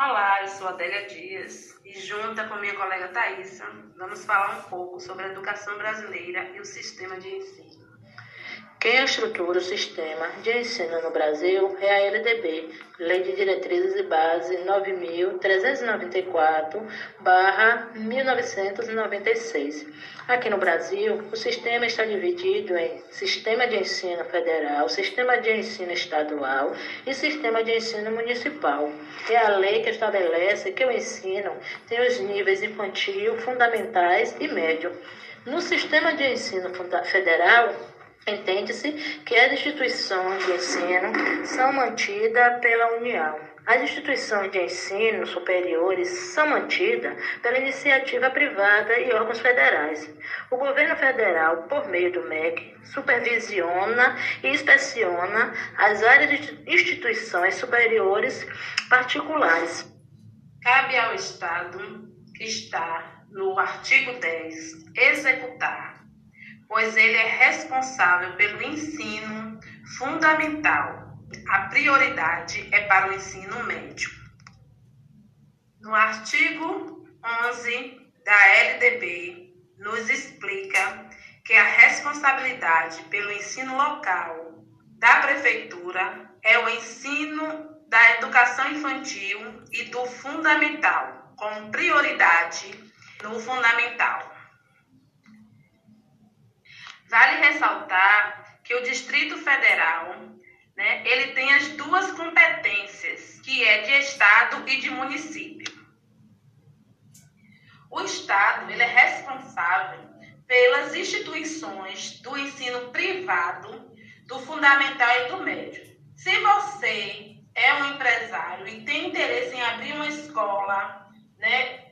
Olá, eu sou Adélia Dias e, junto com minha colega Thaisa, vamos falar um pouco sobre a educação brasileira e o sistema de ensino. Quem estrutura o sistema de ensino no Brasil é a LDB, Lei de Diretrizes e Base 9.394-1996. Aqui no Brasil, o sistema está dividido em Sistema de Ensino Federal, Sistema de Ensino Estadual e Sistema de Ensino Municipal. É a lei que estabelece que o ensino tem os níveis infantil, fundamentais e médio. No Sistema de Ensino Federal, Entende-se que as instituições de ensino são mantidas pela União. As instituições de ensino superiores são mantidas pela iniciativa privada e órgãos federais. O governo federal, por meio do MEC, supervisiona e inspeciona as áreas de instituições superiores particulares. Cabe ao Estado, que está no artigo 10, executar pois ele é responsável pelo ensino fundamental. A prioridade é para o ensino médio. No artigo 11 da LDB, nos explica que a responsabilidade pelo ensino local da prefeitura é o ensino da educação infantil e do fundamental, com prioridade no fundamental. Vale ressaltar que o Distrito Federal, né, ele tem as duas competências, que é de Estado e de município. O Estado, ele é responsável pelas instituições do ensino privado, do fundamental e do médio. Se você é um empresário e tem interesse em abrir uma escola, né,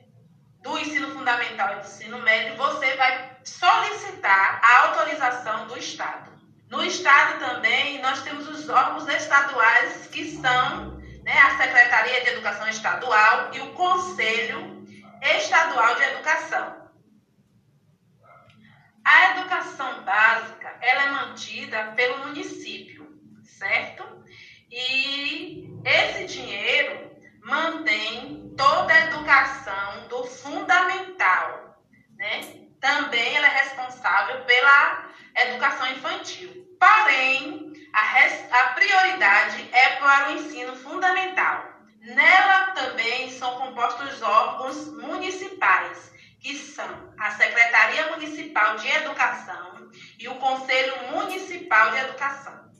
fundamental e do ensino médio, você vai solicitar a autorização do Estado. No Estado também nós temos os órgãos estaduais que são né, a Secretaria de Educação Estadual e o Conselho Estadual de Educação. A educação básica ela é mantida pelo município, certo? E esse dinheiro mantém toda a educação do fundamental? Também ela é responsável pela educação infantil. Porém, a, res, a prioridade é para o ensino fundamental. Nela também são compostos órgãos municipais, que são a Secretaria Municipal de Educação e o Conselho Municipal de Educação.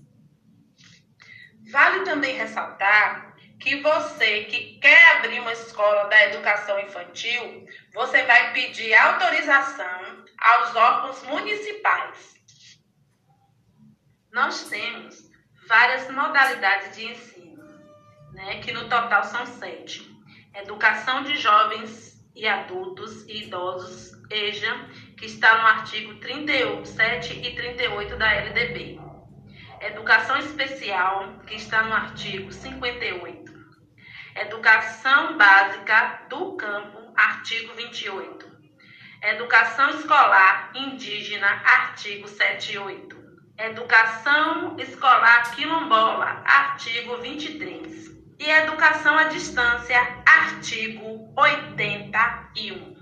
Vale também ressaltar que você que quer abrir uma escola da educação infantil, você vai pedir autorização aos órgãos municipais. Nós temos várias modalidades de ensino, né, que no total são sete. Educação de jovens e adultos e idosos, EJA, que está no artigo 37 e 38 da LDB. Educação especial, que está no artigo 58. Educação básica do campo, artigo 28. Educação escolar indígena, artigo 78. Educação escolar quilombola, artigo 23. E educação à distância, artigo 81.